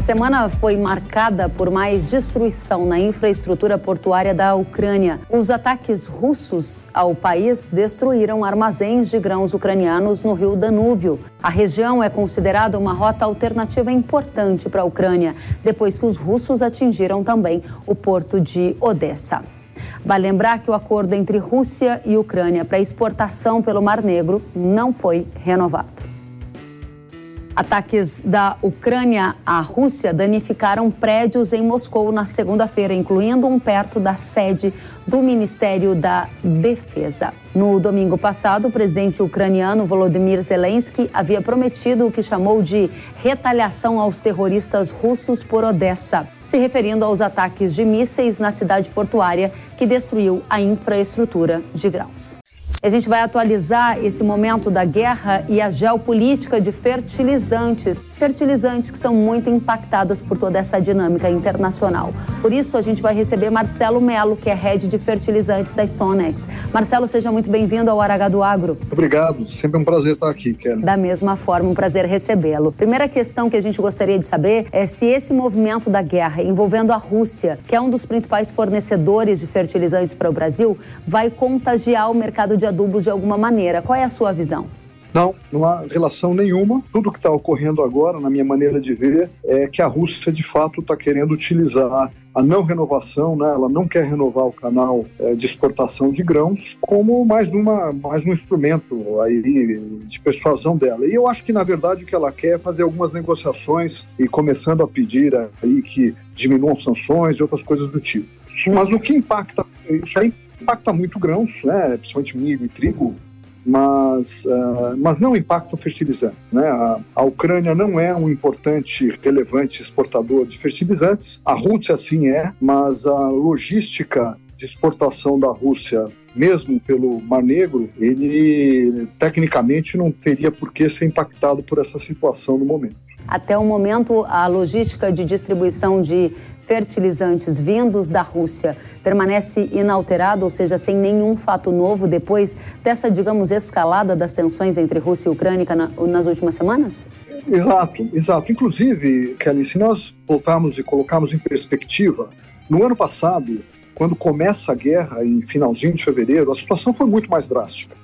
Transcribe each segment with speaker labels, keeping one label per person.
Speaker 1: A semana foi marcada por mais destruição na infraestrutura portuária da Ucrânia. Os ataques russos ao país destruíram armazéns de grãos ucranianos no rio Danúbio. A região é considerada uma rota alternativa importante para a Ucrânia, depois que os russos atingiram também o porto de Odessa. Vale lembrar que o acordo entre Rússia e Ucrânia para exportação pelo Mar Negro não foi renovado. Ataques da Ucrânia à Rússia danificaram prédios em Moscou na segunda-feira, incluindo um perto da sede do Ministério da Defesa. No domingo passado, o presidente ucraniano Volodymyr Zelensky havia prometido o que chamou de retaliação aos terroristas russos por Odessa, se referindo aos ataques de mísseis na cidade portuária que destruiu a infraestrutura de grãos. A gente vai atualizar esse momento da guerra e a geopolítica de fertilizantes. Fertilizantes que são muito impactados por toda essa dinâmica internacional. Por isso, a gente vai receber Marcelo Melo, que é head de fertilizantes da StoneX. Marcelo, seja muito bem-vindo ao Aragá do Agro.
Speaker 2: Obrigado, sempre um prazer estar aqui, Kelly.
Speaker 1: Da mesma forma, um prazer recebê-lo. Primeira questão que a gente gostaria de saber é se esse movimento da guerra envolvendo a Rússia, que é um dos principais fornecedores de fertilizantes para o Brasil, vai contagiar o mercado de adubos de alguma maneira. Qual é a sua visão?
Speaker 2: Não, não há relação nenhuma. Tudo que está ocorrendo agora, na minha maneira de ver, é que a Rússia de fato está querendo utilizar a não renovação, né? ela não quer renovar o canal é, de exportação de grãos como mais, uma, mais um instrumento aí de persuasão dela. E eu acho que, na verdade, o que ela quer é fazer algumas negociações e começando a pedir aí que diminuam sanções e outras coisas do tipo. Mas o que impacta, isso aí impacta muito grãos, né, principalmente milho e trigo, mas, uh, mas não impacta fertilizantes. Né? A, a, Ucrânia não é um importante, relevante exportador de fertilizantes, a Rússia sim é, mas a logística de exportação da Rússia mesmo pelo Mar Negro, ele tecnicamente não teria por que ser impactado por essa situação no momento.
Speaker 1: Até o momento, a logística de distribuição de fertilizantes vindos da Rússia permanece inalterada, ou seja, sem nenhum fato novo depois dessa, digamos, escalada das tensões entre Rússia e Ucrânia nas últimas semanas?
Speaker 2: Exato, exato. Inclusive, Kelly, se nós voltarmos e colocarmos em perspectiva, no ano passado, quando começa a guerra, em finalzinho de fevereiro, a situação foi muito mais drástica.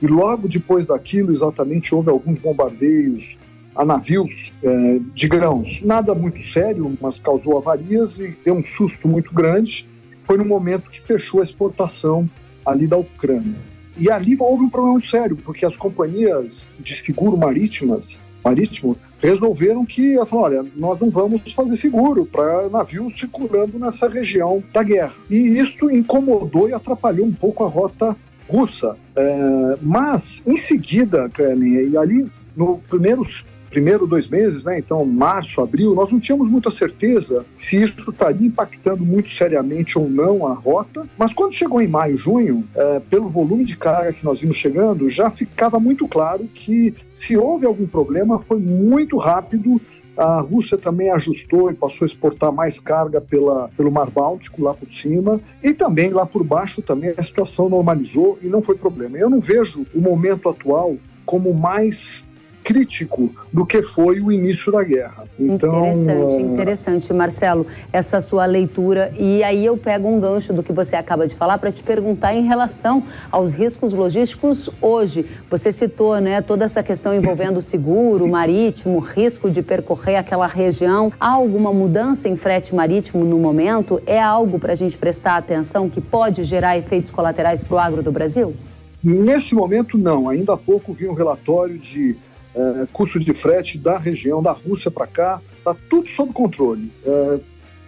Speaker 2: E logo depois daquilo, exatamente, houve alguns bombardeios a navios é, de grãos. Nada muito sério, mas causou avarias e deu um susto muito grande. Foi no momento que fechou a exportação ali da Ucrânia. E ali houve um problema muito sério, porque as companhias de seguro marítimas, marítimo resolveram que, olha, nós não vamos fazer seguro para navios circulando nessa região da guerra. E isso incomodou e atrapalhou um pouco a rota russa. É, mas, em seguida, Kremlin, e ali no primeiros primeiro dois meses, né, então março, abril, nós não tínhamos muita certeza se isso estaria impactando muito seriamente ou não a rota, mas quando chegou em maio, junho, é, pelo volume de carga que nós vimos chegando, já ficava muito claro que se houve algum problema foi muito rápido a Rússia também ajustou e passou a exportar mais carga pela, pelo Mar Báltico lá por cima e também lá por baixo também a situação normalizou e não foi problema. Eu não vejo o momento atual como mais crítico do que foi o início da guerra.
Speaker 1: Então, interessante, uh... interessante, Marcelo, essa sua leitura. E aí eu pego um gancho do que você acaba de falar para te perguntar em relação aos riscos logísticos hoje. Você citou né, toda essa questão envolvendo seguro marítimo, risco de percorrer aquela região. Há alguma mudança em frete marítimo no momento? É algo para a gente prestar atenção que pode gerar efeitos colaterais para o agro do Brasil?
Speaker 2: Nesse momento, não. Ainda há pouco vi um relatório de é, custo de frete da região, da Rússia para cá, está tudo sob controle. É,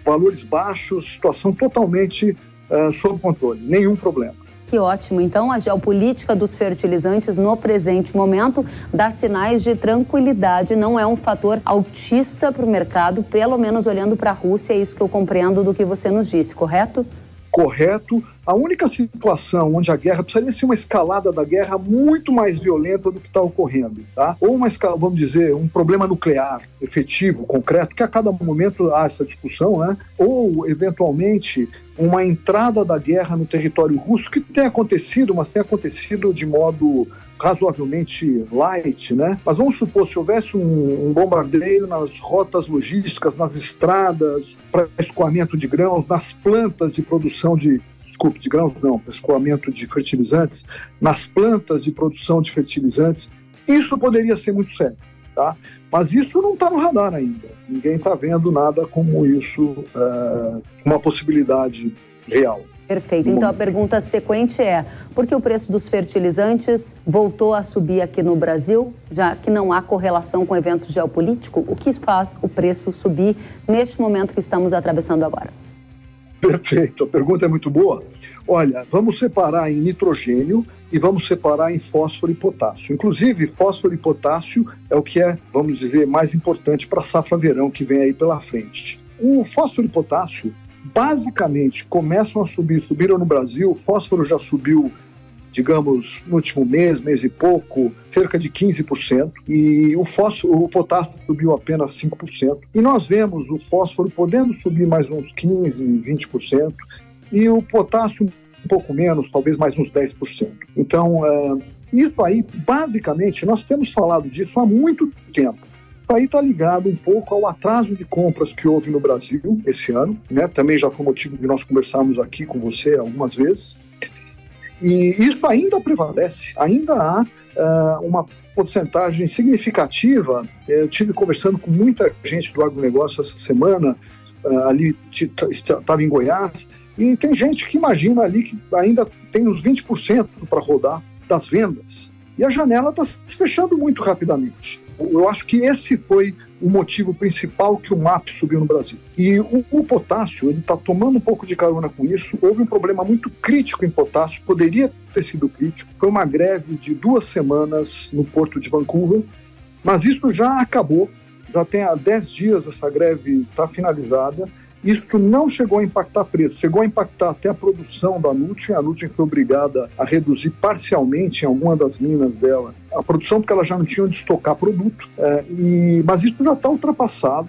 Speaker 2: valores baixos, situação totalmente é, sob controle, nenhum problema.
Speaker 1: Que ótimo. Então, a geopolítica dos fertilizantes no presente momento dá sinais de tranquilidade, não é um fator autista para o mercado, pelo menos olhando para a Rússia, é isso que eu compreendo do que você nos disse, correto?
Speaker 2: Correto. A única situação onde a guerra precisaria ser uma escalada da guerra muito mais violenta do que está ocorrendo, tá? Ou uma escala, vamos dizer, um problema nuclear efetivo, concreto, que a cada momento há essa discussão, né? Ou eventualmente uma entrada da guerra no território russo que tem acontecido, mas tem acontecido de modo razoavelmente light, né? Mas vamos supor, se houvesse um, um bombardeio nas rotas logísticas, nas estradas, para escoamento de grãos, nas plantas de produção de, desculpe, de grãos não, escoamento de fertilizantes, nas plantas de produção de fertilizantes, isso poderia ser muito sério, tá? Mas isso não está no radar ainda. Ninguém está vendo nada como isso, é, uma possibilidade real.
Speaker 1: Perfeito. Então a pergunta sequente é: por que o preço dos fertilizantes voltou a subir aqui no Brasil, já que não há correlação com o evento geopolítico? O que faz o preço subir neste momento que estamos atravessando agora?
Speaker 2: Perfeito, a pergunta é muito boa. Olha, vamos separar em nitrogênio e vamos separar em fósforo e potássio. Inclusive, fósforo e potássio é o que é, vamos dizer, mais importante para a safra verão que vem aí pela frente. O fósforo e potássio basicamente começam a subir, subiram no Brasil, o fósforo já subiu, digamos, no último mês, mês e pouco, cerca de 15%, e o fósforo, o potássio subiu apenas 5%. E nós vemos o fósforo podendo subir mais uns 15, 20%, e o potássio um pouco menos, talvez mais uns 10%. Então, uh, isso aí, basicamente, nós temos falado disso há muito tempo. Isso aí está ligado um pouco ao atraso de compras que houve no Brasil esse ano, né? Também já foi motivo de nós conversarmos aqui com você algumas vezes. E isso ainda prevalece, ainda há uh, uma porcentagem significativa. Eu tive conversando com muita gente do agronegócio essa semana, uh, ali estava em Goiás, e tem gente que imagina ali que ainda tem uns 20% para rodar das vendas. E a janela está se fechando muito rapidamente. Eu acho que esse foi o motivo principal que o MAP subiu no Brasil. E o, o potássio, ele está tomando um pouco de carona com isso. Houve um problema muito crítico em potássio, poderia ter sido crítico. Foi uma greve de duas semanas no porto de Vancouver, mas isso já acabou. Já tem há 10 dias essa greve está finalizada isso não chegou a impactar preço, chegou a impactar até a produção da Nutrien. A Nutrien foi obrigada a reduzir parcialmente em alguma das minas dela a produção, porque ela já não tinha onde estocar produto. É, e, mas isso já está ultrapassado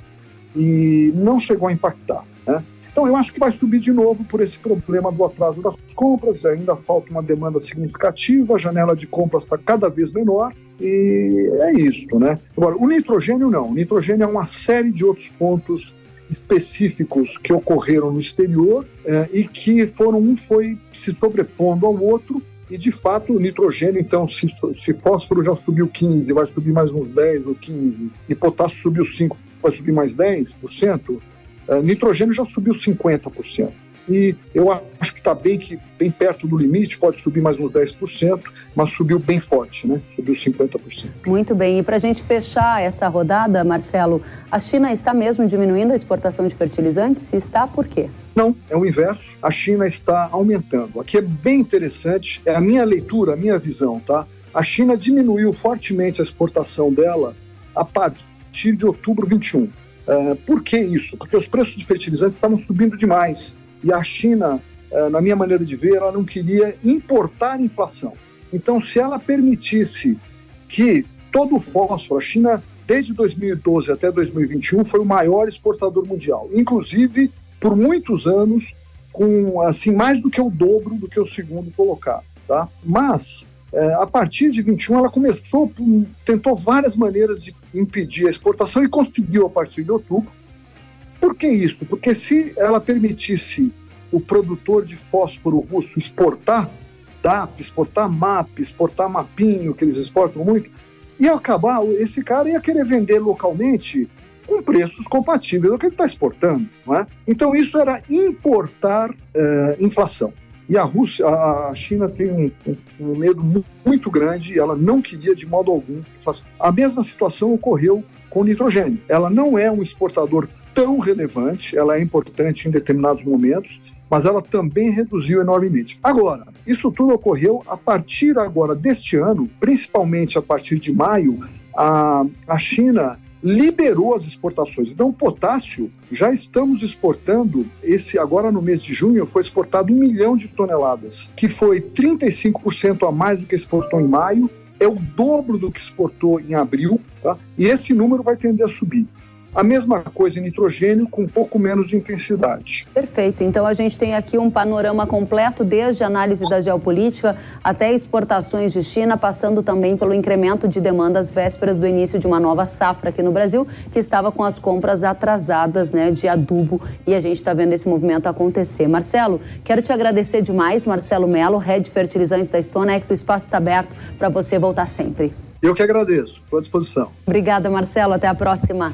Speaker 2: e não chegou a impactar. Né? Então, eu acho que vai subir de novo por esse problema do atraso das compras, ainda falta uma demanda significativa, a janela de compras está cada vez menor, e é isso, né? Agora, o nitrogênio não. O nitrogênio é uma série de outros pontos específicos que ocorreram no exterior é, e que foram um foi se sobrepondo ao outro e de fato o nitrogênio então se, se fósforo já subiu 15 vai subir mais uns 10 ou 15 e potássio subiu 5 vai subir mais 10% é, nitrogênio já subiu 50% e eu acho que está bem, que, bem perto do limite, pode subir mais uns 10%, mas subiu bem forte, né? subiu 50%.
Speaker 1: Muito bem, e para a gente fechar essa rodada, Marcelo, a China está mesmo diminuindo a exportação de fertilizantes? Se está, por quê?
Speaker 2: Não, é o inverso. A China está aumentando. Aqui é bem interessante, é a minha leitura, a minha visão, tá? A China diminuiu fortemente a exportação dela a partir de outubro 21. Uh, é, por que isso? Porque os preços de fertilizantes estavam subindo demais e a China, eh, na minha maneira de ver, ela não queria importar inflação. Então, se ela permitisse que todo o fósforo, a China, desde 2012 até 2021, foi o maior exportador mundial, inclusive por muitos anos, com assim mais do que o dobro do que o segundo colocado. Tá? Mas, é, a partir de 21, ela começou, tentou várias maneiras de impedir a exportação e conseguiu a partir de outubro. Que isso? Porque se ela permitisse o produtor de fósforo russo exportar DAP, exportar MAP, exportar mapinho, que eles exportam muito, ia acabar, esse cara ia querer vender localmente com preços compatíveis ao que ele está exportando. Não é? Então, isso era importar uh, inflação. E a Rússia, a China tem um, um, medo muito grande ela não queria de modo algum. A mesma situação ocorreu com o nitrogênio. Ela não é um exportador tão relevante, ela é importante em determinados momentos, mas ela também reduziu enormemente. Agora, isso tudo ocorreu a partir agora deste ano, principalmente a partir de maio, a, a China liberou as exportações. Então, potássio, já estamos exportando, esse agora no mês de junho, foi exportado um milhão de toneladas, que foi 35% a mais do que exportou em maio, é o dobro do que exportou em abril, tá? e esse número vai tender a subir. A mesma coisa em nitrogênio, com um pouco menos de intensidade.
Speaker 1: Perfeito. Então a gente tem aqui um panorama completo, desde análise da geopolítica até exportações de China, passando também pelo incremento de demandas vésperas do início de uma nova safra aqui no Brasil, que estava com as compras atrasadas né, de adubo. E a gente está vendo esse movimento acontecer. Marcelo, quero te agradecer demais, Marcelo Melo, head fertilizante da Stonex. O espaço está aberto para você voltar sempre.
Speaker 2: Eu que agradeço. Estou à disposição.
Speaker 1: Obrigada, Marcelo. Até a próxima.